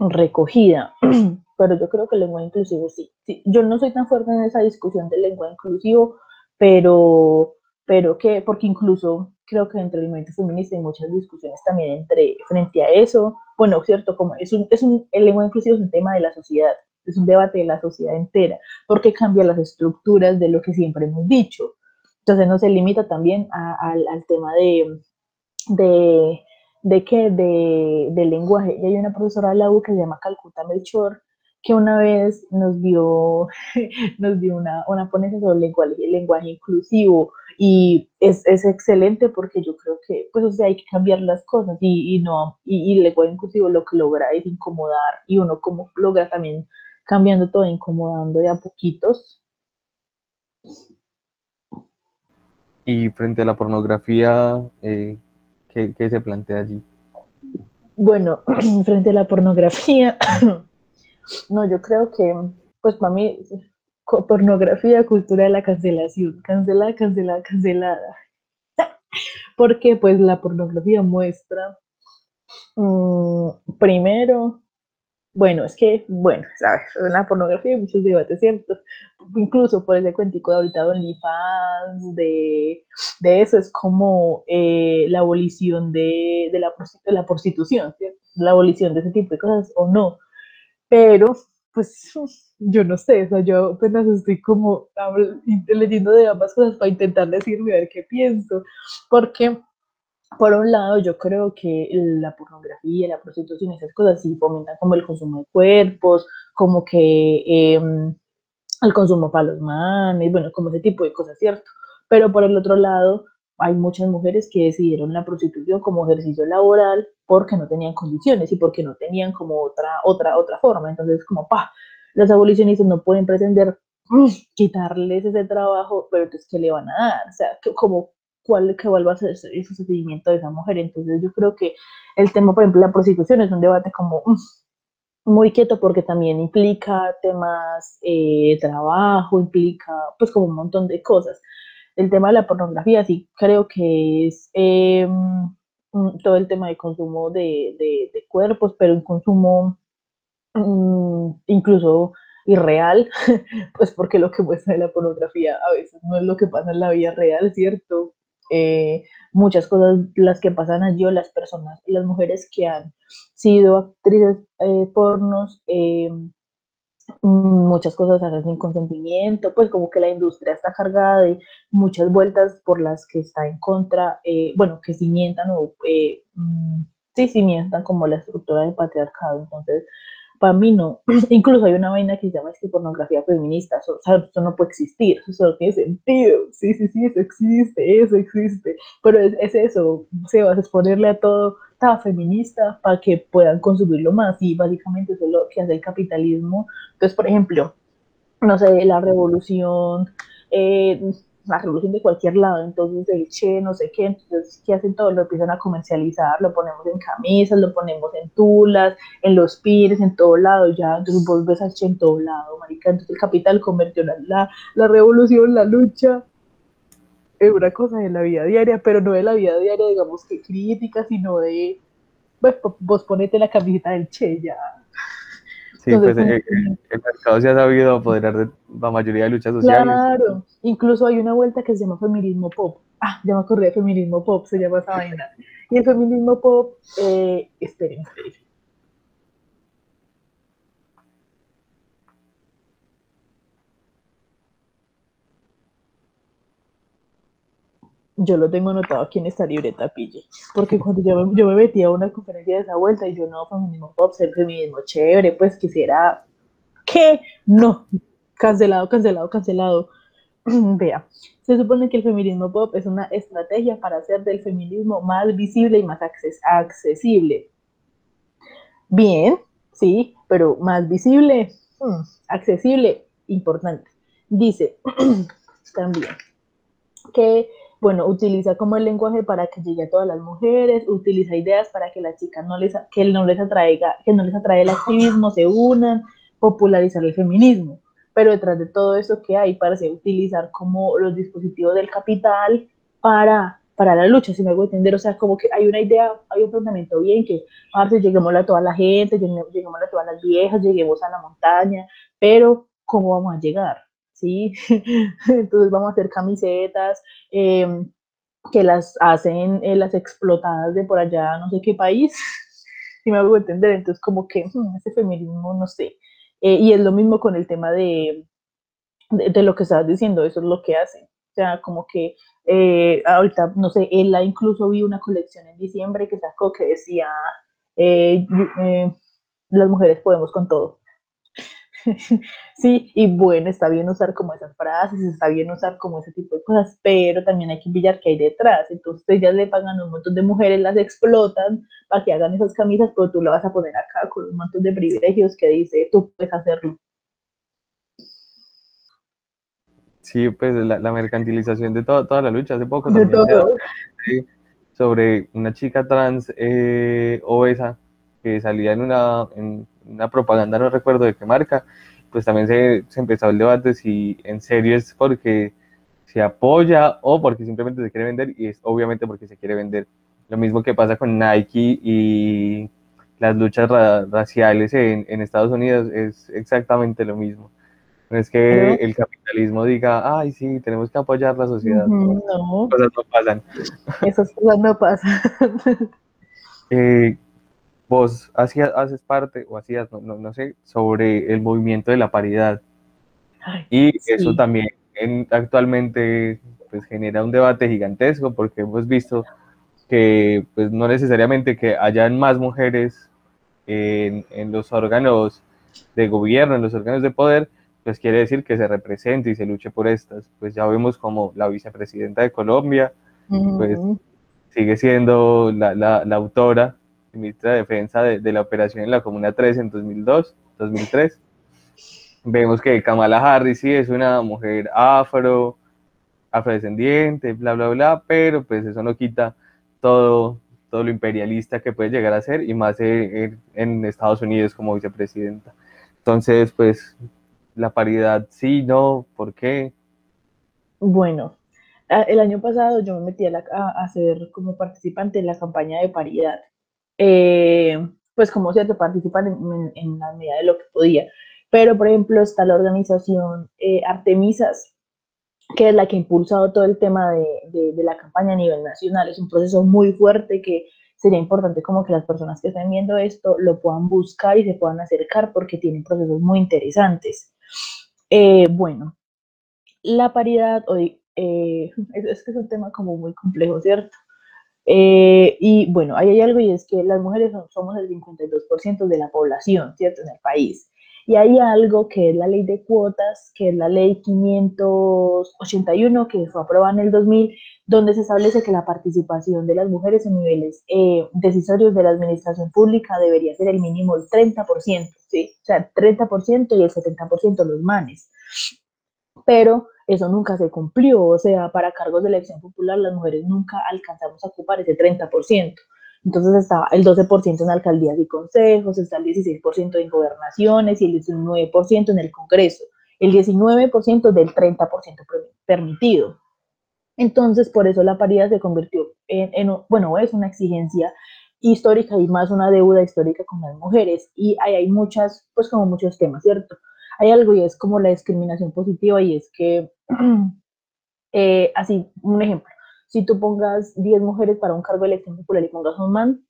recogida. Pero yo creo que el lenguaje inclusivo sí. sí. Yo no soy tan fuerte en esa discusión del lenguaje inclusivo, pero, pero que, porque incluso creo que dentro del movimiento feminista hay muchas discusiones también entre, frente a eso. Bueno, cierto, como es un, es un, el lenguaje inclusivo es un tema de la sociedad, es un debate de la sociedad entera, porque cambia las estructuras de lo que siempre hemos dicho. Entonces no se limita también a, a, al tema de, de, de qué, de, del lenguaje. Y hay una profesora de la U que se llama Calcuta Melchor, que una vez nos dio, nos dio una, una ponencia sobre el lenguaje, el lenguaje inclusivo y es, es, excelente porque yo creo que pues o sea, hay que cambiar las cosas y, y no y, y el lenguaje inclusivo lo que logra es incomodar y uno como logra también cambiando todo, incomodando de a poquitos. Y frente a la pornografía, eh, ¿qué, ¿qué se plantea allí? Bueno, frente a la pornografía, no, yo creo que, pues para mí, pornografía, cultura de la cancelación, cancelada, cancelada, cancelada. Porque pues la pornografía muestra, mmm, primero, bueno, es que, bueno, sabes, la pornografía hay muchos debates, ¿cierto? Incluso por ese cuentico de ahorita de OnlyFans, de, de eso, es como eh, la abolición de, de, la, de la prostitución. La abolición de ese tipo de cosas, o no. Pero, pues, yo no sé, o sea, yo apenas estoy como leyendo de ambas cosas para intentar decirme a ver qué pienso, porque por un lado, yo creo que la pornografía, la prostitución, esas cosas sí fomentan como el consumo de cuerpos, como que eh, el consumo para los manes, bueno, como ese tipo de cosas, ¿cierto? Pero por el otro lado, hay muchas mujeres que decidieron la prostitución como ejercicio laboral porque no tenían condiciones y porque no tenían como otra, otra, otra forma. Entonces, como, pa, los abolicionistas no pueden pretender quitarles ese trabajo, pero entonces, ¿qué le van a dar? O sea, como cuál, que vuelva a ser ese seguimiento de esa mujer. Entonces yo creo que el tema, por ejemplo, la prostitución es un debate como um, muy quieto porque también implica temas de eh, trabajo, implica pues como un montón de cosas. El tema de la pornografía sí creo que es eh, todo el tema de consumo de, de, de cuerpos, pero un consumo um, incluso irreal, pues porque lo que muestra la pornografía a veces no es lo que pasa en la vida real, ¿cierto? Eh, muchas cosas las que pasan allí o las personas, las mujeres que han sido actrices eh, pornos, eh, muchas cosas hacen sin consentimiento, pues como que la industria está cargada de muchas vueltas por las que está en contra, bueno, que cimientan o mm, sí cimientan como la estructura del patriarcado, entonces para mí no. Incluso hay una vaina que se llama que pornografía feminista. Eso, o sea, eso no puede existir, eso no tiene sentido. Sí, sí, sí, eso existe, eso existe. Pero es, es eso, se va a exponerle a todo, está feminista, para que puedan consumirlo más. Y básicamente eso es lo que hace el capitalismo. Entonces, por ejemplo, no sé, la revolución, eh, la revolución de cualquier lado, entonces el che, no sé qué, entonces, ¿qué hacen todos? Lo empiezan a comercializar, lo ponemos en camisas, lo ponemos en tulas, en los pires, en todo lado, ya, entonces vos ves al che en todo lado, marica, entonces el capital convirtió la, la, revolución, la lucha, en una cosa de la vida diaria, pero no de la vida diaria, digamos, que crítica, sino de, pues, vos ponete la camiseta del che, ya, Sí, pues eh, el mercado se ha sabido apoderar de la mayoría de luchas sociales. Claro, incluso hay una vuelta que se llama feminismo pop. Ah, ya me acordé de feminismo pop, se llama esa vaina. Y el feminismo pop, eh, esperen, esperen. Yo lo tengo anotado aquí en esta libreta, pille. Porque cuando yo, yo me metí a una conferencia de esa vuelta y yo no, feminismo pop, ser feminismo chévere, pues quisiera que no, cancelado, cancelado, cancelado. Vea, se supone que el feminismo pop es una estrategia para hacer del feminismo más visible y más accesible. Bien, sí, pero más visible, hmm, accesible, importante. Dice también que bueno, utiliza como el lenguaje para que llegue a todas las mujeres, utiliza ideas para que las chicas no les, que no les atraiga, que no les atrae el activismo, se unan, popularizar el feminismo. Pero detrás de todo eso que hay, parece utilizar como los dispositivos del capital para, para la lucha, si me hago entender, o sea, como que hay una idea, hay un pensamiento bien que, si lleguemos a toda la gente, lleguemos a todas las viejas, lleguemos a la montaña, pero ¿cómo vamos a llegar? ¿Sí? Entonces vamos a hacer camisetas em, que las hacen eh, las explotadas de por allá, no sé qué país, si me hago entender, entonces como que hmm, ese feminismo, no sé. Eh, y es lo mismo con el tema de, de, lo que estabas diciendo, eso es lo que hacen. O sea, como que eh, ahorita, no sé, ella incluso vi una colección en diciembre que sacó que decía, las mujeres podemos con todo. sí, y bueno, está bien usar como esas frases, está bien usar como ese tipo de cosas, pero también hay que pillar que hay detrás. Entonces ellas le pagan a un montón de mujeres, las explotan para que hagan esas camisas, pero tú lo vas a poner acá con un montón de privilegios que dice, tú puedes hacerlo. Sí, pues la, mercantilización de toda la lucha, hace poco también sobre una chica trans eh, obesa que salía en una, en una propaganda, no recuerdo de qué marca, pues también se, se empezó el debate si en serio es porque se apoya o porque simplemente se quiere vender y es obviamente porque se quiere vender. Lo mismo que pasa con Nike y las luchas raciales en, en, Estados Unidos es exactamente lo mismo. No es que el capitalismo diga, ay, sí, tenemos que apoyar la sociedad. no. Cosas no pasan. Esas cosas no pasan. eh, vos hacías, haces parte o hacías, no, no, sé, sobre el movimiento de la paridad. y eso también en, actualmente pues, genera un debate gigantesco porque hemos visto que pues, no necesariamente que hayan más mujeres en, en, los órganos de gobierno, en los órganos de poder, pues quiere decir que se represente y se luche por estas. Pues ya vemos como la vicepresidenta de Colombia, pues sigue siendo la, la, la autora ministra de Defensa de, la operación en la Comuna 3 en 2002, 2003. Vemos que Kamala Harris sí es una mujer afro, afrodescendiente, bla, bla, bla, pero pues eso no quita todo, todo lo imperialista que puede llegar a ser y más en, Estados Unidos como vicepresidenta. Entonces, pues la paridad sí, no, ¿por qué? Bueno, el año pasado yo me metí a, a, ser como participante en la campaña de paridad eh, pues como cierto, participan en, en, la medida de lo que podía. Pero, por ejemplo, está la organización eh, Artemisas, que es la que ha impulsado todo el tema de, de, la campaña a nivel nacional. Es un proceso muy fuerte que sería importante como que las personas que estén viendo esto lo puedan buscar y se puedan acercar porque tienen procesos muy interesantes. Eh, bueno, la paridad, hoy, es, es que es un tema como muy complejo, ¿cierto? Eh, y bueno, ahí hay algo y es que las mujeres somos el 52% de la población, ¿cierto? En el país. Y hay algo que es la ley de cuotas, que es la ley 581, que fue aprobada en el 2000, donde se establece que la participación de las mujeres en niveles eh, decisorios de la administración pública debería ser el mínimo el 30%, ¿sí? O sea, 30% y el 70% los manes. pero eso nunca se cumplió, o sea, para cargos de elección popular las mujeres nunca alcanzamos a ocupar ese 30%. Entonces estaba el 12% en alcaldías y consejos, está el 16% en gobernaciones y el 19% en el Congreso, el 19% del 30% permitido. Entonces, por eso la paridad se convirtió en, en, bueno, es una exigencia histórica y más una deuda histórica con las mujeres. Y hay muchas, pues como muchos temas, ¿cierto? Hay algo y es como la discriminación positiva y es que, eh, así, un ejemplo, si tú pongas 10 mujeres para un cargo de elección popular y pongas un man,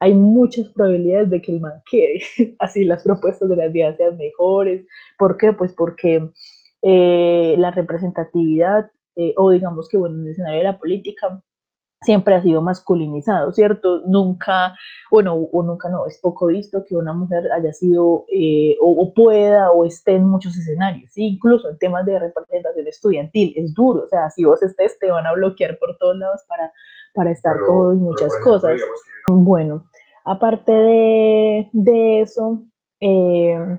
hay muchas probabilidades de que el man quede. Así las propuestas de las 10 sean mejores. ¿Por qué? Pues porque eh, la representatividad, eh, o digamos que bueno, en el escenario de la política, siempre ha sido masculinizado, ¿cierto? Nunca, bueno, o nunca no, es poco visto que una mujer haya sido eh, o, pueda o esté en muchos escenarios, ¿sí? incluso en temas de representación estudiantil, es duro, o sea, si vos estés te van a bloquear por todos lados para, para estar todos muchas cosas. Bueno, aparte de, de eso, eh,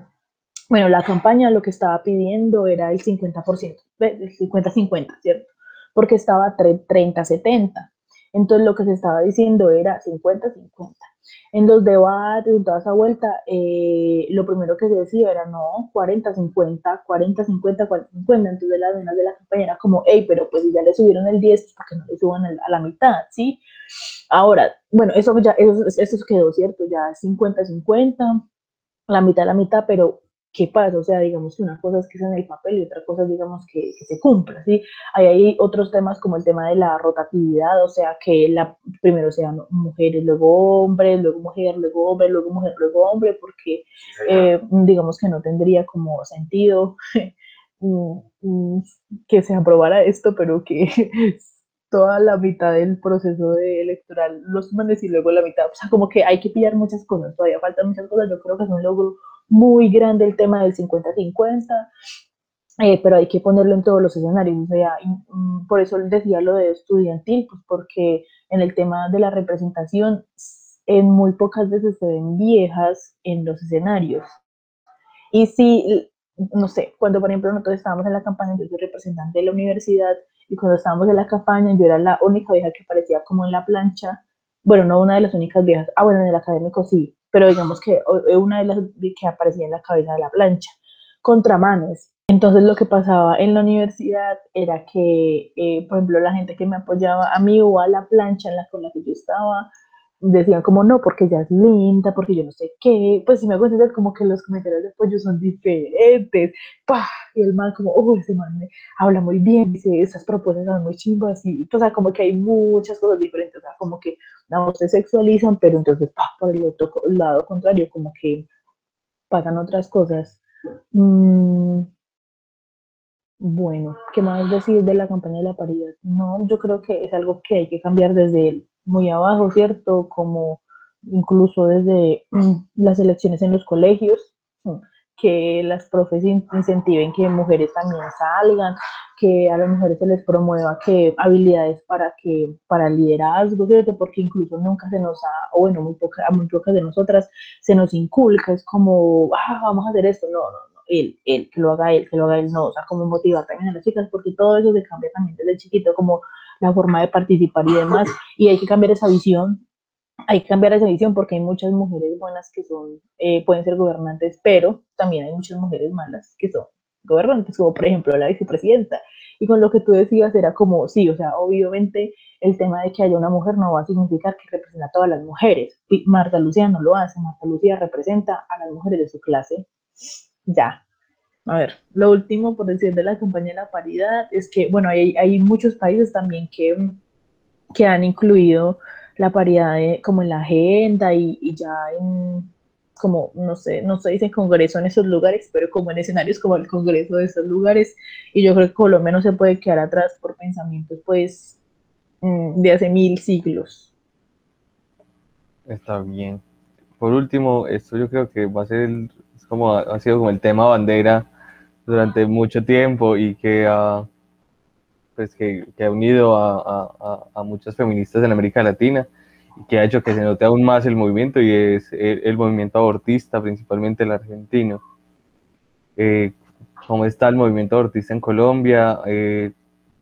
bueno, la campaña lo que estaba pidiendo era el 50%, el 50-50, ¿cierto? Porque estaba 30-70. Entonces lo que se estaba diciendo era 50-50. En los debates, en toda esa vuelta, eh, lo primero que se decía era no, 40-50, 40-50, 40-50. Entonces las venas de la campaña era como, hey, pero pues ya le subieron el 10, ¿por qué no le suban a la mitad? ¿Sí? Ahora, bueno, eso ya, eso, eso quedó cierto, ya 50-50, la mitad, la mitad, pero qué pasa, o sea, digamos que una cosa es que sea en el papel y otra cosa, digamos, que, que se cumpla, ¿sí? Hay, hay otros temas como el tema de la rotatividad, o sea, que la, primero sean mujeres, luego hombres, luego mujer, luego hombre, luego mujer, luego hombre, porque eh, digamos que no tendría como sentido mm, mm, que se aprobara esto, pero que toda la mitad del proceso de electoral los manes y luego la mitad, o sea, como que hay que pillar muchas cosas, todavía faltan muchas cosas, yo creo que es un logro muy grande el tema del 50-50, eh, pero hay que ponerlo en todos los escenarios. O mm, por eso decía lo de estudiantil, pues porque en el tema de la representación, en muy pocas veces se ven viejas en los escenarios. Y si, no sé, cuando por ejemplo nosotros estábamos en la campaña, yo soy representante de la universidad, y cuando estábamos en la campaña, yo era la única vieja que parecía como en la plancha, bueno, no una de las únicas viejas, ah, bueno, en el académico sí, pero digamos que una de las que aparecía en la cabeza de la plancha, contramanes. Entonces lo que pasaba en la universidad era que, eh, por ejemplo, la gente que me apoyaba a mí o a la plancha en la con la que yo estaba, decían como no, porque ella es linda, porque yo no sé qué, pues si me hago entender como que los comentarios de apoyo son diferentes, ¡pah! y el man como, oh, ese man me habla muy bien, dice, esas propuestas son muy chimbas, y, o sea, como que hay muchas cosas diferentes, o sea, como que no se sexualizan, pero entonces, ¡pah! por el otro lado contrario, como que pasan otras cosas. Mm, bueno, ¿qué más decir de la campaña de la paridad? No, yo creo que es algo que hay que cambiar desde el muy abajo, ¿cierto? Como incluso desde mm, las elecciones en los colegios, mm, que las profes incentiven que mujeres también salgan, que a las mujeres se les promueva que habilidades para que para liderazgo, ¿cierto? Porque incluso nunca se nos ha, o bueno, muy poca, a muy pocas de nosotras se nos inculca, es como, ah, vamos a hacer esto, no, no, no, él, él, que lo haga él, que lo haga él, no, o sea, como motivar también a las chicas, porque todo eso se cambia también desde chiquito, como la forma de participar y demás, y hay que cambiar esa visión, hay que cambiar esa visión porque hay muchas mujeres buenas que son, eh, pueden ser gobernantes, pero también hay muchas mujeres malas que son gobernantes, como por ejemplo la vicepresidenta. Y con lo que tú decías era como, sí, o sea, obviamente el tema de que haya una mujer no va a significar que representa a todas las mujeres. Marta Lucía no lo hace, Marta Lucía representa a las mujeres de su clase. Ya, a ver, lo último por decir de la campaña de la paridad es que, bueno, hay, hay muchos países también que, que han incluido la paridad como en la agenda y, y, ya en, como, no sé, no se dice congreso en esos lugares, pero como en escenarios como el congreso de esos lugares, y yo creo que lo menos se puede quedar atrás por pensamientos, pues, mm, de hace mil siglos. Está bien. Por último, esto yo creo que va a ser el, como ha sido como el tema bandera durante mucho tiempo y que ha, pues que, que ha unido a, a, a, muchas feministas en América Latina y que ha hecho que se note aún más el movimiento y es el, movimiento abortista, principalmente el argentino. Eh, cómo está el movimiento abortista en Colombia, eh,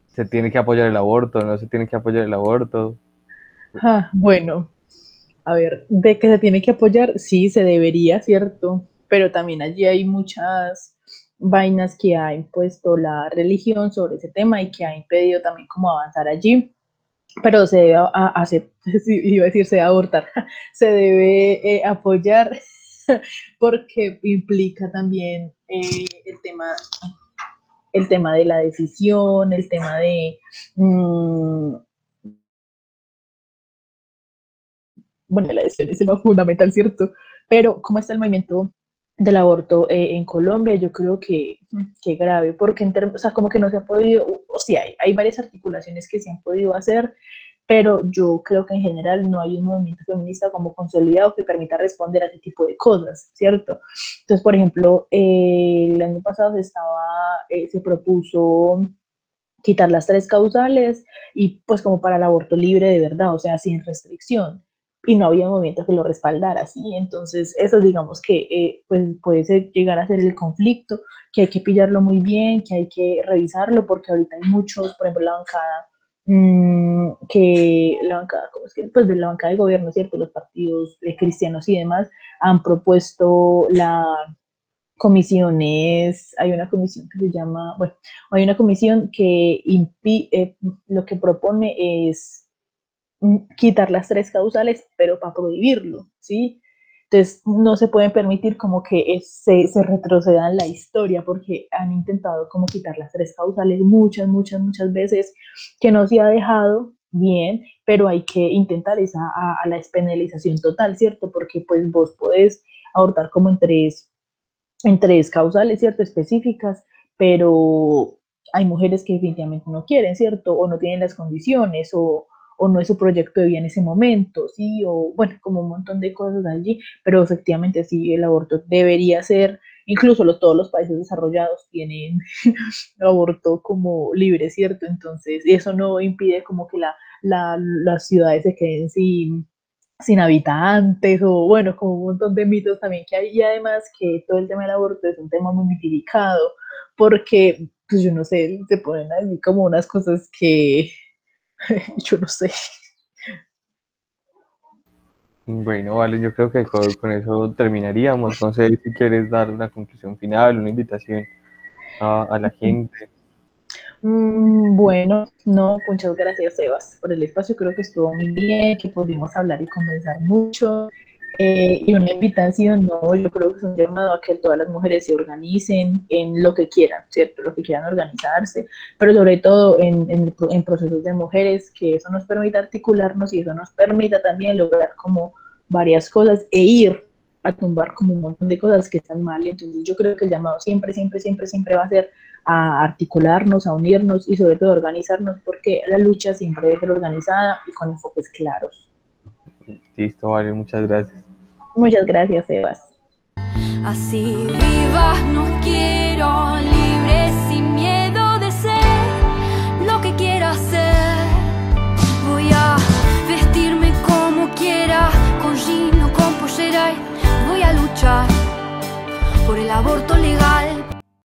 se tiene que apoyar el aborto, no se tiene que apoyar el aborto. Ah, bueno, a ver, de que se tiene que apoyar, sí, se debería, ¿cierto? Pero también allí hay muchas vainas que ha impuesto la religión sobre ese tema y que ha impedido también como avanzar allí. Pero se debe hacer, iba a decir, se debe abortar, se debe eh, apoyar porque implica también eh, el tema el tema de la decisión, el tema de mm, bueno, la decisión es lo fundamental, ¿cierto? Pero ¿cómo está el movimiento del aborto eh, en Colombia? Yo creo que, que grave, porque en o sea, como que no se ha podido, o sea, hay, hay varias articulaciones que se han podido hacer, pero yo creo que en general no hay un movimiento feminista como consolidado que permita responder a ese tipo de cosas, ¿cierto? Entonces, por ejemplo, eh, el año pasado se estaba, eh, se propuso quitar las tres causales y pues como para el aborto libre de verdad, o sea, sin restricción y no había movimiento que lo respaldara, ¿sí? Entonces, eso digamos que eh, pues puede llegar a ser el conflicto, que hay que pillarlo muy bien, que hay que revisarlo, porque ahorita hay muchos, por ejemplo, la bancada, mmm, que la bancada, ¿cómo es que? Pues de la bancada de gobierno, ¿cierto? Los partidos eh, cristianos y demás han propuesto la comisiones, hay una comisión que se llama, bueno, hay una comisión que impi eh, lo que propone es Mm, quitar las tres causales, pero para prohibirlo, ¿sí? Entonces, no se puede permitir como que se, se retroceda en la historia, porque han intentado como quitar las tres causales muchas, muchas, muchas veces, que no se ha dejado bien, pero hay que intentar esa a, la despenalización total, ¿cierto? Porque pues vos podés abortar como tres, en tres causales, ¿cierto? Específicas, pero hay mujeres que definitivamente no quieren, ¿cierto? O no tienen las condiciones, o, o no es su proyecto de vida en ese momento, ¿sí? O bueno, como un montón de cosas allí, pero efectivamente sí, el aborto debería ser, incluso todos los países desarrollados tienen aborto como libre, ¿cierto? Entonces, eso no impide como que la, las ciudades se queden sin, sin habitantes o bueno, como un montón de mitos también que hay y además que todo el tema del aborto es un tema muy mitificado porque, pues yo no sé, se ponen así como unas cosas que yo no sé. Bueno, vale, yo creo que con, eso terminaríamos. No sé si quieres dar una conclusión final, una invitación a, la gente. Mm, bueno, no, muchas gracias, Sebas, por el espacio. Creo que estuvo muy bien, que pudimos hablar y conversar mucho. Eh, y una invitación, no, yo creo que es un llamado a que todas las mujeres se organicen en lo que quieran, ¿cierto? Lo que quieran organizarse, pero sobre todo en, en, procesos de mujeres, que eso nos permita articularnos y eso nos permita también lograr como varias cosas e ir a tumbar como un montón de cosas que están mal. Entonces yo creo que el llamado siempre, siempre, siempre, siempre va a ser a articularnos, a unirnos y sobre todo organizarnos, porque la lucha siempre debe ser organizada y con enfoques claros. Listo, vale, muchas gracias. Muchas gracias, Sebas. Así viva, no quiero libre sin miedo de ser lo que quiera ser. Voy a vestirme como quiera, con jean o con pollera. Voy a luchar por el aborto legal.